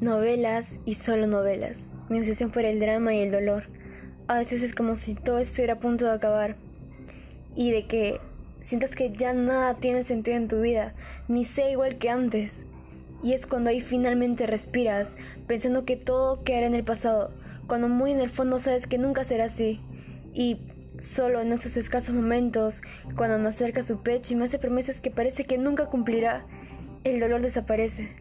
Novelas y solo novelas. Mi obsesión por el drama y el dolor. A veces es como si todo estuviera a punto de acabar. Y de que sientas que ya nada tiene sentido en tu vida, ni sea igual que antes. Y es cuando ahí finalmente respiras, pensando que todo quedará en el pasado, cuando muy en el fondo sabes que nunca será así. Y solo en esos escasos momentos, cuando me acerca su pecho y me hace promesas que parece que nunca cumplirá, el dolor desaparece.